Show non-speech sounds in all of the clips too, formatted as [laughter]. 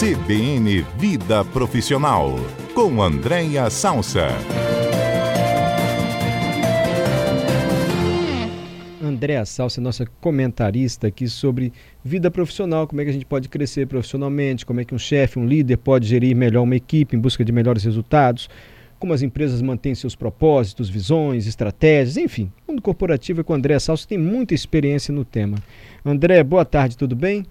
CBN Vida Profissional, com Andréia Salsa. Andréa Salsa, nossa comentarista aqui sobre vida profissional, como é que a gente pode crescer profissionalmente, como é que um chefe, um líder pode gerir melhor uma equipe em busca de melhores resultados, como as empresas mantêm seus propósitos, visões, estratégias, enfim. O mundo corporativo é com Andréa Salsa, tem muita experiência no tema. André, boa tarde, tudo bem?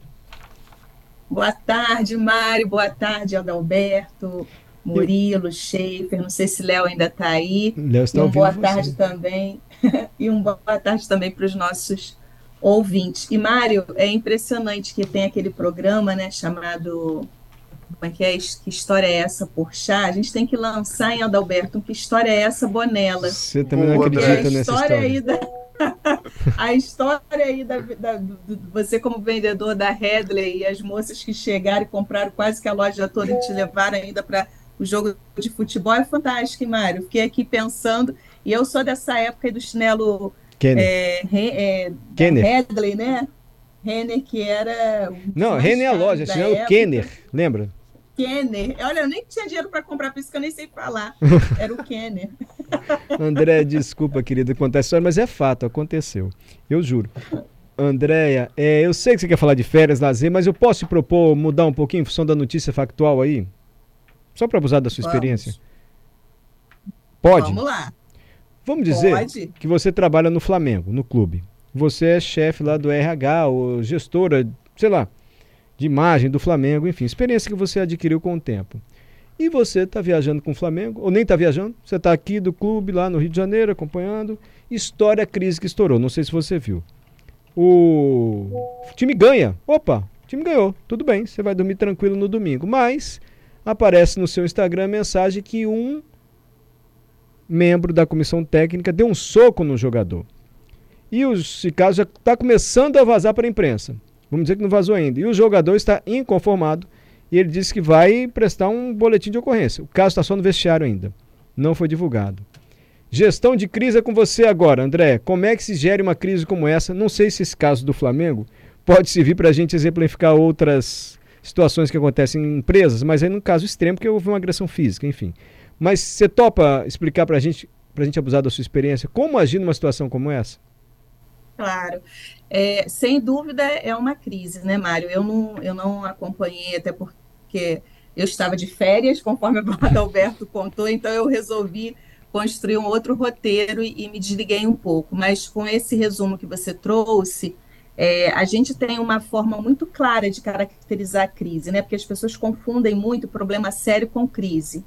Boa tarde, Mário. Boa tarde, Adalberto, Murilo, Schaefer. Não sei se Léo ainda está aí. Léo está e um boa tarde você. também. [laughs] e um boa tarde também para os nossos ouvintes. E, Mário, é impressionante que tem aquele programa né, chamado. Como é que é? Que história é essa, por chá? A gente tem que lançar em Adalberto que história é essa, Bonela. Você também não acredita nessa história. Aí da [laughs] a história aí da, da você como vendedor da Headley e as moças que chegaram e compraram quase que a loja toda e te levaram ainda para o jogo de futebol é fantástico, Mário? Fiquei aqui pensando, e eu sou dessa época do chinelo Kenner. É, é, Kenner. Headley, né? Renner, que era. Não, Renner é a loja, chinelo época. Kenner, lembra? Kenner. Olha, eu nem tinha dinheiro para comprar, por isso que eu nem sei falar. [laughs] Era o Kenner. [laughs] André, desculpa, querida, contar a história, mas é fato, aconteceu. Eu juro. Andréia, é, eu sei que você quer falar de férias, lazer, mas eu posso te propor mudar um pouquinho em função da notícia factual aí? Só para abusar da sua Vamos. experiência? Pode? Vamos lá. Vamos dizer Pode. que você trabalha no Flamengo, no clube. Você é chefe lá do RH, ou gestora, sei lá, de imagem do Flamengo, enfim, experiência que você adquiriu com o tempo. E você está viajando com o Flamengo, ou nem está viajando, você está aqui do clube lá no Rio de Janeiro acompanhando. História crise que estourou, não sei se você viu. O time ganha. Opa, o time ganhou. Tudo bem, você vai dormir tranquilo no domingo. Mas aparece no seu Instagram a mensagem que um membro da comissão técnica deu um soco no jogador. E esse caso já está começando a vazar para a imprensa. Vamos dizer que não vazou ainda. E o jogador está inconformado e ele disse que vai prestar um boletim de ocorrência. O caso está só no vestiário ainda. Não foi divulgado. Gestão de crise é com você agora, André. Como é que se gere uma crise como essa? Não sei se esse caso do Flamengo pode servir para a gente exemplificar outras situações que acontecem em empresas, mas aí num caso extremo, porque houve uma agressão física, enfim. Mas você topa explicar para a gente, para a gente abusar da sua experiência, como agir numa situação como essa? Claro. É, sem dúvida é uma crise, né, Mário? Eu não, eu não acompanhei, até porque eu estava de férias, conforme o Adalberto [laughs] contou, então eu resolvi construir um outro roteiro e, e, me desliguei um pouco. Mas com esse resumo que você trouxe, é, a gente tem uma forma muito clara de caracterizar a crise, né? Porque as pessoas confundem muito problema sério com crise.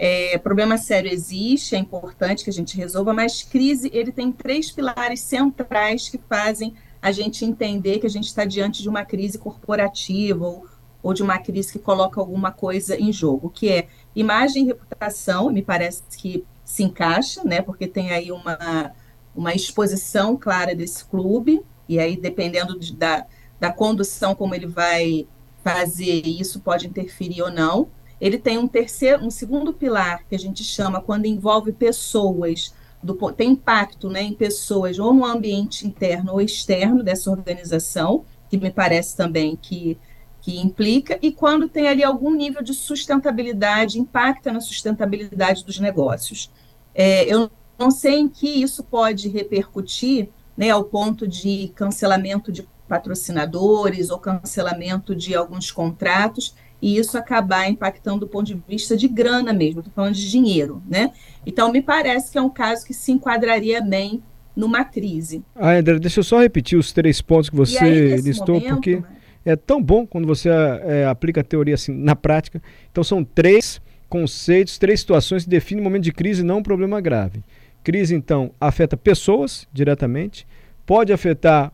É, problema sério existe, é importante que a gente resolva, mas crise ele tem três pilares centrais que fazem a gente entender que a gente está diante de uma crise corporativa ou, ou de uma crise que coloca alguma coisa em jogo, que é imagem e reputação, me parece que se encaixa, né? Porque tem aí uma, uma exposição clara desse clube, e aí, dependendo de, da, da condução, como ele vai fazer isso, pode interferir ou não. Ele tem um terceiro, um segundo pilar que a gente chama quando envolve pessoas, do, tem impacto né, em pessoas, ou no ambiente interno ou externo dessa organização, que me parece também que, que implica, e quando tem ali algum nível de sustentabilidade, impacta na sustentabilidade dos negócios. É, eu não sei em que isso pode repercutir né, ao ponto de cancelamento de patrocinadores ou cancelamento de alguns contratos, e isso acabar impactando do ponto de vista de grana mesmo, estou falando de dinheiro, né? Então, me parece que é um caso que se enquadraria bem numa crise. Ah, André, deixa eu só repetir os três pontos que você aí, listou, momento, porque né? é tão bom quando você é, aplica a teoria assim na prática. Então, são três conceitos, três situações que definem um momento de crise, não um problema grave. Crise, então, afeta pessoas diretamente, pode afetar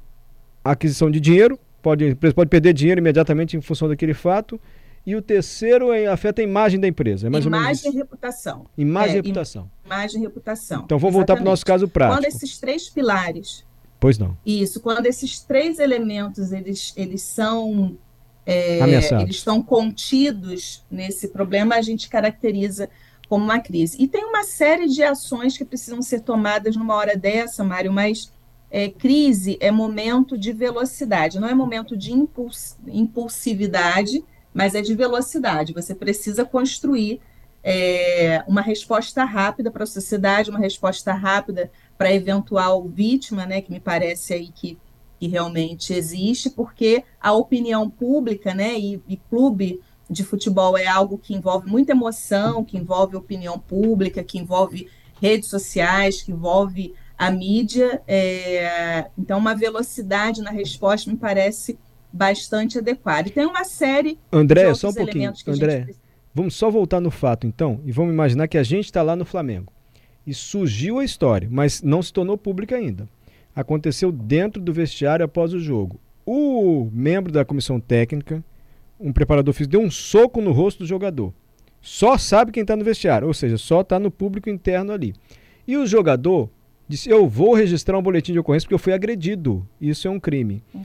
a aquisição de dinheiro, pode, pode perder dinheiro imediatamente em função daquele fato. E o terceiro é, afeta a imagem da empresa. É mais imagem e reputação. Imagem e é, reputação. Imagem e reputação. Então vamos voltar para o nosso caso prático. Quando esses três pilares. Pois não. Isso, quando esses três elementos eles, eles são. É, eles estão contidos nesse problema, a gente caracteriza como uma crise. E tem uma série de ações que precisam ser tomadas numa hora dessa, Mário, mas é, crise é momento de velocidade, não é momento de impuls, impulsividade, mas é de velocidade. Você precisa construir é, uma resposta rápida para a sociedade, uma resposta rápida para a eventual vítima, né, que me parece aí que, que realmente existe, porque a opinião pública, né, e, e clube de futebol é algo que envolve muita emoção, que envolve opinião pública, que envolve redes sociais, que envolve a mídia. É, então, uma velocidade na resposta me parece bastante adequada. E tem uma série. André, só um pouquinho. André, gente... vamos só voltar no fato, então, e vamos imaginar que a gente está lá no Flamengo. E surgiu a história, mas não se tornou pública ainda. Aconteceu dentro do vestiário após o jogo. O membro da comissão técnica, um preparador físico, deu um soco no rosto do jogador. Só sabe quem está no vestiário, ou seja, só está no público interno ali. E o jogador disse: Eu vou registrar um boletim de ocorrência porque eu fui agredido. Isso é um crime. Uhum.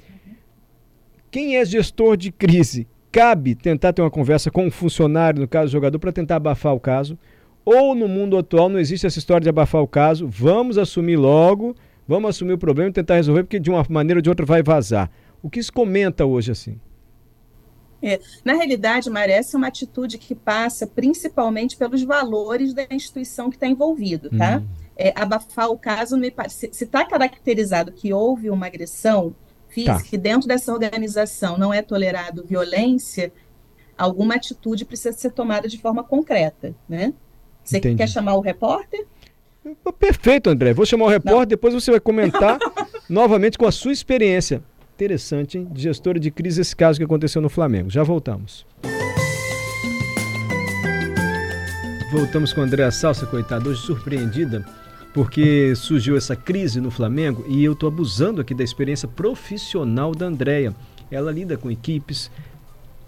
Quem é gestor de crise? Cabe tentar ter uma conversa com um funcionário, no caso do jogador, para tentar abafar o caso. Ou no mundo atual não existe essa história de abafar o caso. Vamos assumir logo, vamos assumir o problema e tentar resolver, porque de uma maneira ou de outra vai vazar. O que se comenta hoje assim? É, na realidade, merece uma atitude que passa principalmente pelos valores da instituição que está envolvido, tá? Hum é, abafar o caso, me, se está caracterizado que houve uma agressão física tá. e dentro dessa organização não é tolerado violência, alguma atitude precisa ser tomada de forma concreta, né? Você Entendi. quer chamar o repórter? Perfeito, André. Vou chamar o repórter, não. depois você vai comentar [laughs] novamente com a sua experiência. Interessante, hein? De gestora de crise, esse caso que aconteceu no Flamengo. Já voltamos. Voltamos com a Andréa Salsa, coitada, hoje surpreendida porque surgiu essa crise no Flamengo e eu estou abusando aqui da experiência profissional da Andrea. Ela lida com equipes,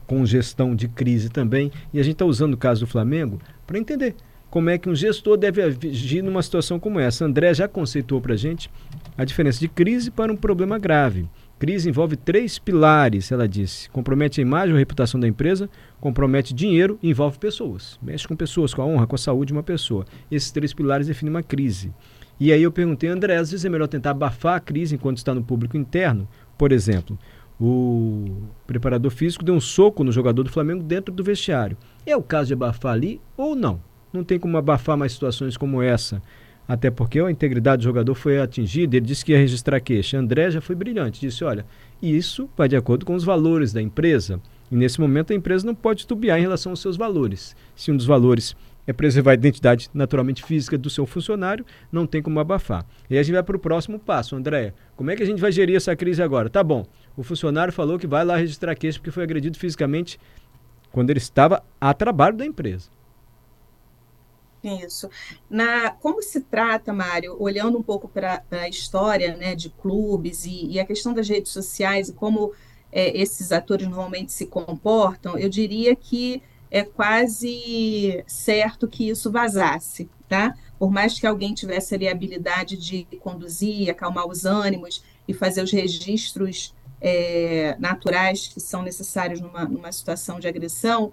com gestão de crise também, e a gente está usando o caso do Flamengo para entender como é que um gestor deve agir numa situação como essa. A André já conceitou para a gente a diferença de crise para um problema grave. Crise envolve três pilares, ela disse. Compromete a imagem ou a reputação da empresa, compromete dinheiro e envolve pessoas. Mexe com pessoas, com a honra, com a saúde de uma pessoa. Esses três pilares definem uma crise. E aí eu perguntei, André, às vezes é melhor tentar abafar a crise enquanto está no público interno? Por exemplo, o preparador físico deu um soco no jogador do Flamengo dentro do vestiário. É o caso de abafar ali ou não? Não tem como abafar mais situações como essa até porque a integridade do jogador foi atingida, ele disse que ia registrar queixa. André já foi brilhante, disse: olha, isso vai de acordo com os valores da empresa. E nesse momento a empresa não pode tubiar em relação aos seus valores. Se um dos valores é preservar a identidade naturalmente física do seu funcionário, não tem como abafar. E a gente vai para o próximo passo, Andréia. Como é que a gente vai gerir essa crise agora? Tá bom, o funcionário falou que vai lá registrar queixa porque foi agredido fisicamente quando ele estava a trabalho da empresa. Isso. Na, como se trata, Mário, olhando um pouco para a história né, de clubes e, e, a questão das redes sociais e como é, esses atores normalmente se comportam, eu diria que é quase certo que isso vazasse, tá? Por mais que alguém tivesse ali a habilidade de conduzir, acalmar os ânimos e fazer os registros é, naturais que são necessários numa, numa situação de agressão,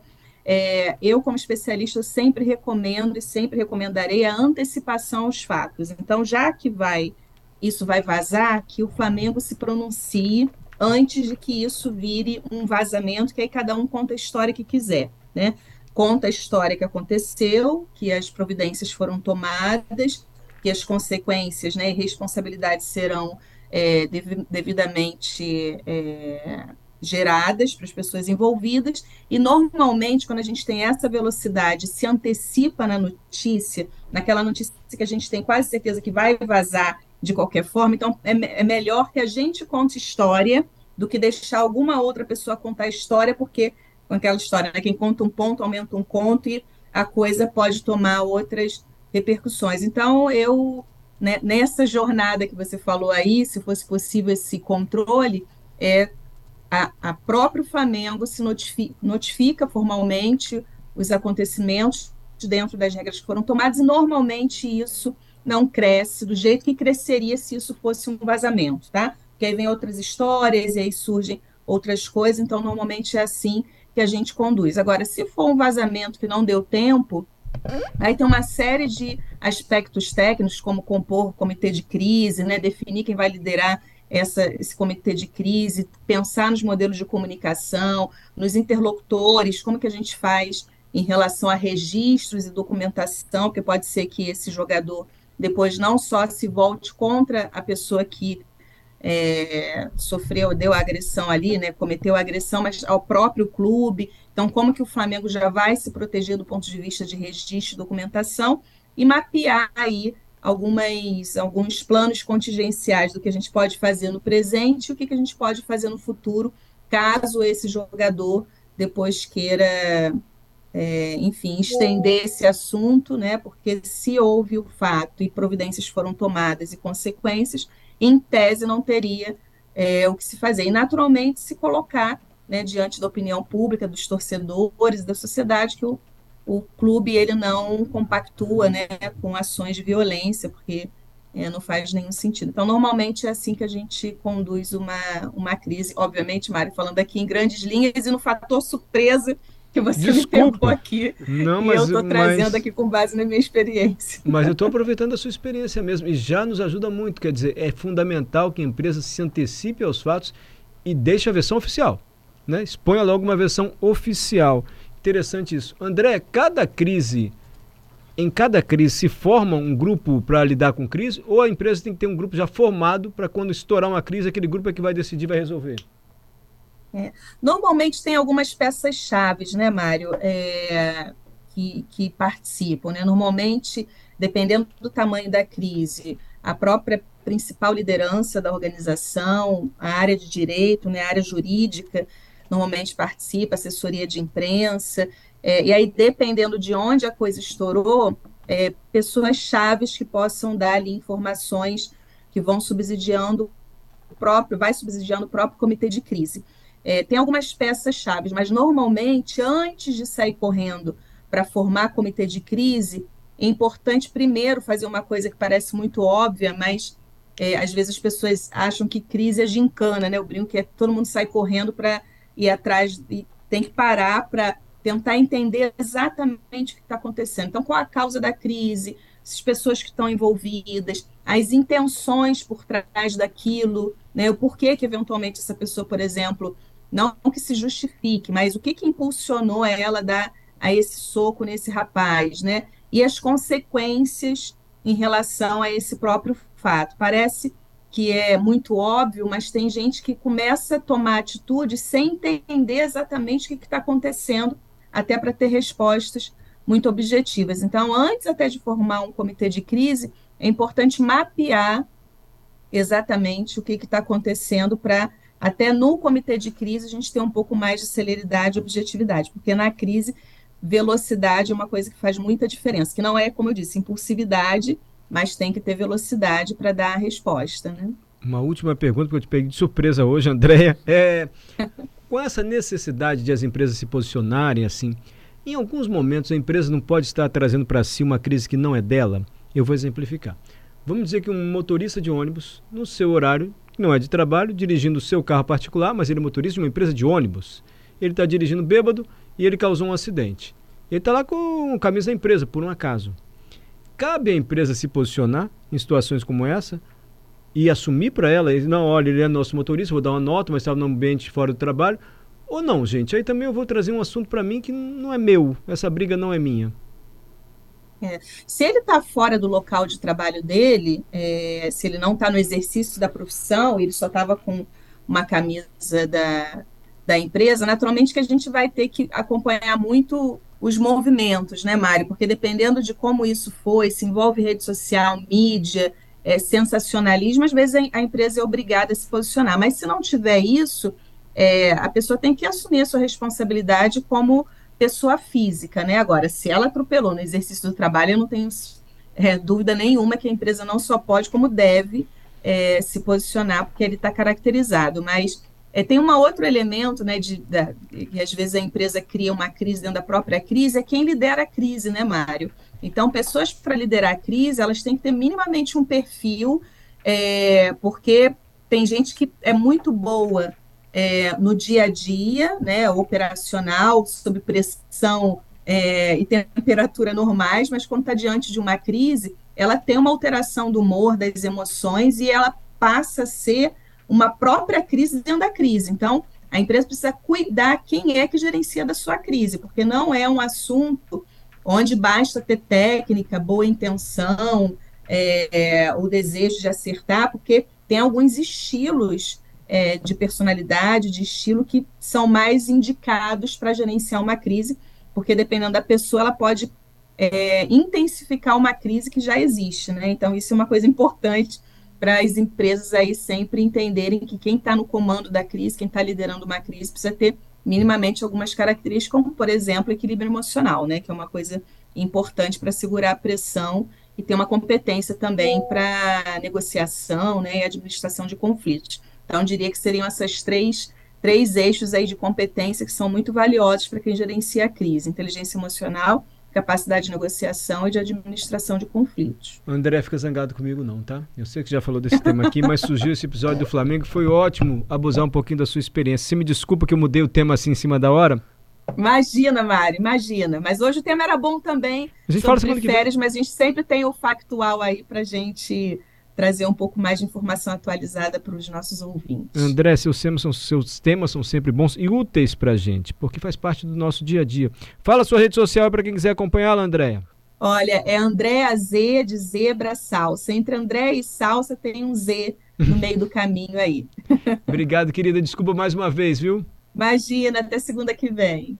é, eu, como especialista, sempre recomendo e sempre recomendarei a antecipação aos fatos. Então, já que vai isso vai vazar, que o Flamengo se pronuncie antes de que isso vire um vazamento, que aí cada um conta a história que quiser, né? Conta a história que aconteceu, que as providências foram tomadas, que as consequências né, e responsabilidades serão é, devidamente é, geradas para as pessoas envolvidas, e normalmente, quando a gente tem essa velocidade, se antecipa na notícia, naquela notícia que a gente tem quase certeza que vai vazar de qualquer forma, então é, é melhor que a gente conte história do que deixar alguma outra pessoa contar história, porque com aquela história, né, quem conta um ponto aumenta um conto e a coisa pode tomar outras repercussões. Então, eu, né, nessa jornada que você falou aí, se fosse possível esse controle, é a, a próprio Flamengo se notifica, notifica formalmente os acontecimentos dentro das regras que foram tomadas, e normalmente isso não cresce do jeito que cresceria se isso fosse um vazamento, tá? Porque aí vem outras histórias e aí surgem outras coisas, então normalmente é assim que a gente conduz. Agora, se for um vazamento que não deu tempo, aí tem uma série de aspectos técnicos, como compor comitê de crise, né, definir quem vai liderar essa, esse comitê de crise, pensar nos modelos de comunicação, nos interlocutores, como que a gente faz em relação a registros e documentação, porque pode ser que esse jogador depois não só se volte contra a pessoa que é, sofreu, deu a agressão ali, né, cometeu a agressão, mas ao próprio clube. Então, como que o Flamengo já vai se proteger do ponto de vista de registro e documentação e mapear aí algumas, alguns planos contingenciais do que a gente pode fazer no presente e o que, que a gente pode fazer no futuro, caso esse jogador depois queira é, enfim, estender esse assunto, né? Porque se houve o fato e providências foram tomadas e consequências, em tese não teria é, o que se fazer. E naturalmente se colocar né, diante da opinião pública, dos torcedores, da sociedade, que o, o clube ele não compactua né, com ações de violência, porque é, não faz nenhum sentido. Então, normalmente é assim que a gente conduz uma, uma crise. Obviamente, Mário, falando aqui em grandes linhas e no fator surpresa que você Desculpa. me pegou aqui. Não, mas, eu estou trazendo mas, aqui com base na minha experiência. Mas eu estou aproveitando a sua experiência mesmo. E já nos ajuda muito. Quer dizer, é fundamental que a empresa se antecipe aos fatos e deixe a versão oficial. Né? Exponha logo uma versão oficial. Interessante isso. André, cada crise, em cada crise, se forma um grupo para lidar com crise? Ou a empresa tem que ter um grupo já formado para quando estourar uma crise, aquele grupo é que vai decidir, vai resolver? É. Normalmente tem algumas peças chaves, né, Mário, é, que, que participam. Né? Normalmente, dependendo do tamanho da crise, a própria principal liderança da organização, a área de direito, né, a área jurídica, normalmente participa, assessoria de imprensa, é, e aí, dependendo de onde a coisa estourou, é, pessoas chaves que possam dar ali informações que vão subsidiando o próprio, vai subsidiando o próprio comitê de crise. É, tem algumas peças chaves, mas normalmente, antes de sair correndo para formar comitê de crise, é importante primeiro fazer uma coisa que parece muito óbvia, mas é, às vezes as pessoas acham que crise é gincana, né? O brinco que é todo mundo sai correndo para ir atrás e tem que parar para tentar entender exatamente o que está acontecendo. Então, qual a causa da crise, as pessoas que estão envolvidas, as intenções por trás daquilo, né? O porquê que eventualmente essa pessoa, por exemplo, não que se justifique, mas o que, que impulsionou ela a dar a esse soco nesse rapaz, né? E as consequências em relação a esse próprio fato. Parece que é muito óbvio, mas tem gente que começa a tomar atitude sem entender exatamente o que está acontecendo, até para ter respostas muito objetivas. Então, antes até de formar um comitê de crise, é importante mapear exatamente o que está acontecendo para até no comitê de crise a gente ter um pouco mais de celeridade e objetividade, porque na crise velocidade é uma coisa que faz muita diferença, que não é, como eu disse, impulsividade, mas tem que ter velocidade para dar a resposta, né? Uma última pergunta que eu te peguei de surpresa hoje, [laughs] Andréia, é com essa necessidade de as empresas se posicionarem assim, em alguns momentos a empresa não pode estar trazendo para si uma crise que não é dela. Eu vou exemplificar. Vamos dizer que um motorista de ônibus, no seu horário não é de trabalho, dirigindo o seu carro particular, mas ele é motorista de uma empresa de ônibus. Ele está dirigindo bêbado e ele causou um acidente. Ele está lá com camisa da empresa, por um acaso. Cabe à empresa se posicionar em situações como essa e assumir para ela, não, olha, ele é nosso motorista, vou dar uma nota, mas estava no ambiente fora do trabalho. Ou não, gente, aí também eu vou trazer um assunto para mim que não é meu, essa briga não é minha. É. Se ele está fora do local de trabalho dele, é, se ele não está no exercício da profissão, ele só estava com uma camisa da, da empresa, naturalmente que a gente vai ter que acompanhar muito os movimentos, né, Mário? Porque dependendo de como isso foi, se envolve rede social, mídia, é, sensacionalismo, às vezes a, empresa é obrigada a se posicionar. Mas se não tiver isso, é, a pessoa tem que assumir a sua responsabilidade como pessoa física, né? Agora, se ela atropelou no exercício do trabalho, eu não tenho é, dúvida nenhuma que a empresa não só pode, como deve é, se posicionar, porque ele está caracterizado. Mas é, tem um outro elemento, né, de, da, que às vezes a empresa cria uma crise dentro da própria crise, é quem lidera a crise, né, Mário? Então, pessoas para liderar a crise, elas têm que ter minimamente um perfil, é, porque tem gente que é muito boa é, no dia a dia, né, operacional, sob pressão é, e temperatura normais, mas quando está diante de uma crise, ela tem uma alteração do humor, das emoções, e ela passa a ser uma própria crise dentro da crise. Então, a empresa precisa cuidar quem é que gerencia da sua crise, porque não é um assunto onde basta ter técnica, boa intenção, é, é, o desejo de acertar, porque tem alguns estilos é, de personalidade, de estilo, que são mais indicados para gerenciar uma crise, porque dependendo da pessoa, ela pode é, intensificar uma crise que já existe, né? Então, isso é uma coisa importante para as empresas aí sempre entenderem que quem está no comando da crise, quem está liderando uma crise, precisa ter minimamente algumas características, como, por exemplo, equilíbrio emocional, né? Que é uma coisa importante para segurar a pressão e ter uma competência também para negociação né, e administração de conflitos. Então, diria que seriam essas três, três eixos aí de competência que são muito valiosos para quem gerencia a crise: inteligência emocional, capacidade de negociação e de administração de conflitos. André fica zangado comigo não, tá? Eu sei que já falou desse tema aqui, mas surgiu esse episódio do Flamengo, foi ótimo abusar um pouquinho da sua experiência. Você me desculpa que eu mudei o tema assim em cima da hora? Imagina, Mari, imagina. Mas hoje o tema era bom também. A gente fala sobre férias, mas a gente sempre tem o factual aí para gente trazer um pouco mais de informação atualizada para os nossos ouvintes. André, seus temas, são, seus temas são sempre bons e úteis para a gente, porque faz parte do nosso dia a dia. Fala sua rede social para quem quiser acompanhá-la, Andréia. Olha, é Andréa Z de Zebra Salsa. Entre André e Salsa tem um Z no [laughs] meio do caminho aí. Obrigado, querida. Desculpa mais uma vez, viu? Imagina, até segunda que vem.